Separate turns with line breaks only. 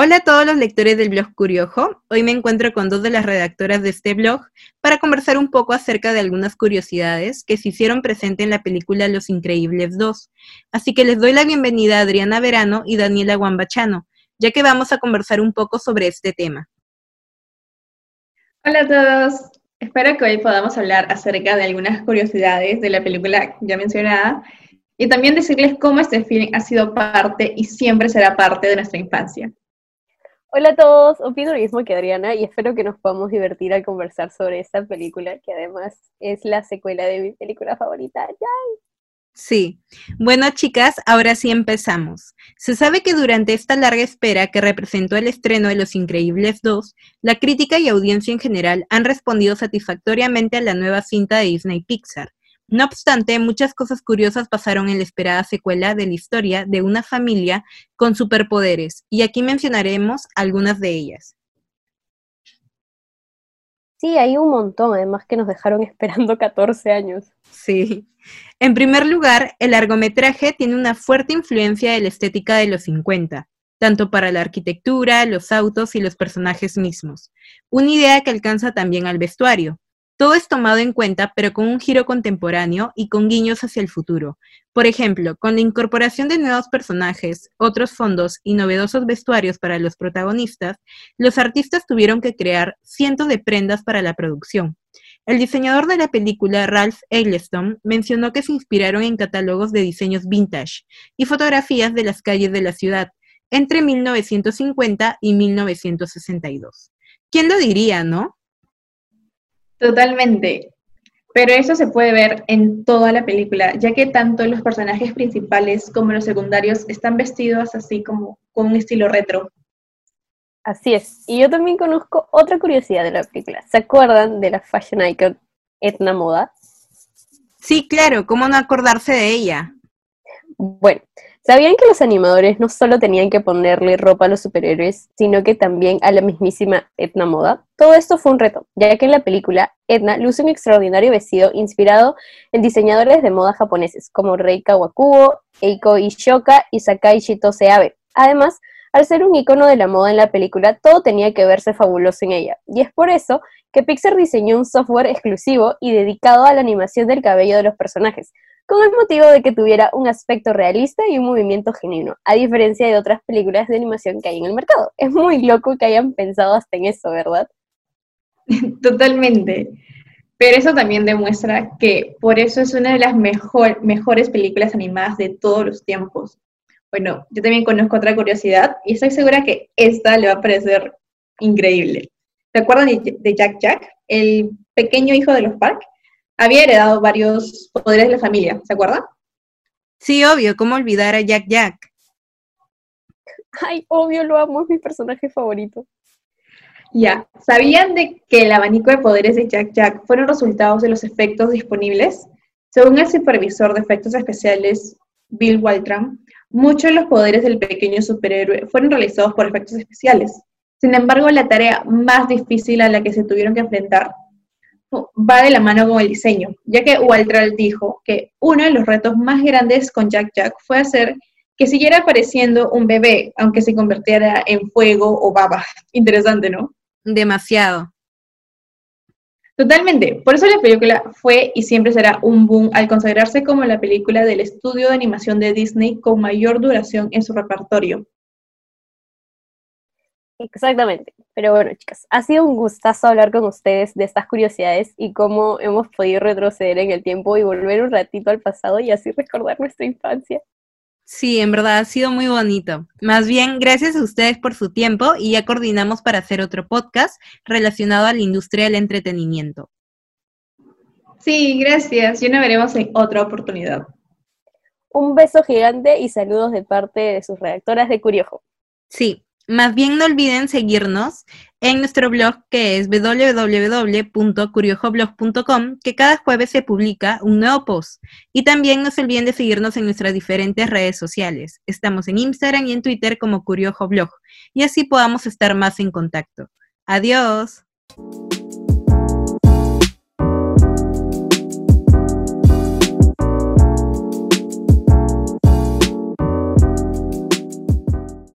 Hola a todos los lectores del blog Curiojo. Hoy me encuentro con dos de las redactoras de este blog para conversar un poco acerca de algunas curiosidades que se hicieron presente en la película Los Increíbles 2. Así que les doy la bienvenida a Adriana Verano y Daniela Guambachano, ya que vamos a conversar un poco sobre este tema.
Hola a todos. Espero que hoy podamos hablar acerca de algunas curiosidades de la película ya mencionada y también decirles cómo este film ha sido parte y siempre será parte de nuestra infancia.
Hola a todos, opino lo mismo que Adriana y espero que nos podamos divertir al conversar sobre esta película, que además es la secuela de mi película favorita. ¡Yay!
Sí. Bueno, chicas, ahora sí empezamos. Se sabe que durante esta larga espera que representó el estreno de Los Increíbles 2, la crítica y audiencia en general han respondido satisfactoriamente a la nueva cinta de Disney Pixar, no obstante, muchas cosas curiosas pasaron en la esperada secuela de la historia de una familia con superpoderes, y aquí mencionaremos algunas de ellas.
Sí, hay un montón, además que nos dejaron esperando 14 años.
Sí. En primer lugar, el largometraje tiene una fuerte influencia de la estética de los 50, tanto para la arquitectura, los autos y los personajes mismos. Una idea que alcanza también al vestuario. Todo es tomado en cuenta, pero con un giro contemporáneo y con guiños hacia el futuro. Por ejemplo, con la incorporación de nuevos personajes, otros fondos y novedosos vestuarios para los protagonistas, los artistas tuvieron que crear cientos de prendas para la producción. El diseñador de la película, Ralph Eggleston, mencionó que se inspiraron en catálogos de diseños vintage y fotografías de las calles de la ciudad entre 1950 y 1962. ¿Quién lo diría, no?
Totalmente. Pero eso se puede ver en toda la película, ya que tanto los personajes principales como los secundarios están vestidos así como con un estilo retro.
Así es. Y yo también conozco otra curiosidad de la película. ¿Se acuerdan de la fashion icon Etna Moda?
Sí, claro, ¿cómo no acordarse de ella?
Bueno, ¿sabían que los animadores no solo tenían que ponerle ropa a los superhéroes, sino que también a la mismísima Etna Moda? Todo esto fue un reto, ya que en la película Etna luce un extraordinario vestido inspirado en diseñadores de moda japoneses como Rei Kawakubo, Eiko Ishoka y Sakai Shitose Abe. Además, al ser un icono de la moda en la película, todo tenía que verse fabuloso en ella, y es por eso que Pixar diseñó un software exclusivo y dedicado a la animación del cabello de los personajes, con el motivo de que tuviera un aspecto realista y un movimiento genuino, a diferencia de otras películas de animación que hay en el mercado. Es muy loco que hayan pensado hasta en eso, ¿verdad?
Totalmente. Pero eso también demuestra que por eso es una de las mejor, mejores películas animadas de todos los tiempos. Bueno, yo también conozco otra curiosidad y estoy segura que esta le va a parecer increíble. ¿Se acuerdan de Jack Jack, el pequeño hijo de los Park? Había heredado varios poderes de la familia, ¿se acuerda?
Sí, obvio, ¿cómo olvidar a Jack Jack?
Ay, obvio, lo amo, es mi personaje favorito.
Ya, ¿sabían de que el abanico de poderes de Jack Jack fueron resultados de los efectos disponibles? Según el supervisor de efectos especiales, Bill Waltram, muchos de los poderes del pequeño superhéroe fueron realizados por efectos especiales. Sin embargo, la tarea más difícil a la que se tuvieron que enfrentar va de la mano con el diseño, ya que Waltral dijo que uno de los retos más grandes con Jack Jack fue hacer que siguiera apareciendo un bebé, aunque se convirtiera en fuego o baba. Interesante, ¿no?
Demasiado.
Totalmente. Por eso la película fue y siempre será un boom al consagrarse como la película del estudio de animación de Disney con mayor duración en su repertorio.
Exactamente. Pero bueno, chicas, ha sido un gustazo hablar con ustedes de estas curiosidades y cómo hemos podido retroceder en el tiempo y volver un ratito al pasado y así recordar nuestra infancia.
Sí, en verdad ha sido muy bonito. Más bien, gracias a ustedes por su tiempo y ya coordinamos para hacer otro podcast relacionado a la industria del entretenimiento.
Sí, gracias. Y nos veremos en otra oportunidad.
Un beso gigante y saludos de parte de sus redactoras de Curiojo.
Sí, más bien no olviden seguirnos en nuestro blog que es www.curiojoblog.com, que cada jueves se publica un nuevo post. Y también no se olviden de seguirnos en nuestras diferentes redes sociales. Estamos en Instagram y en Twitter como Curiojoblog, y así podamos estar más en contacto. Adiós.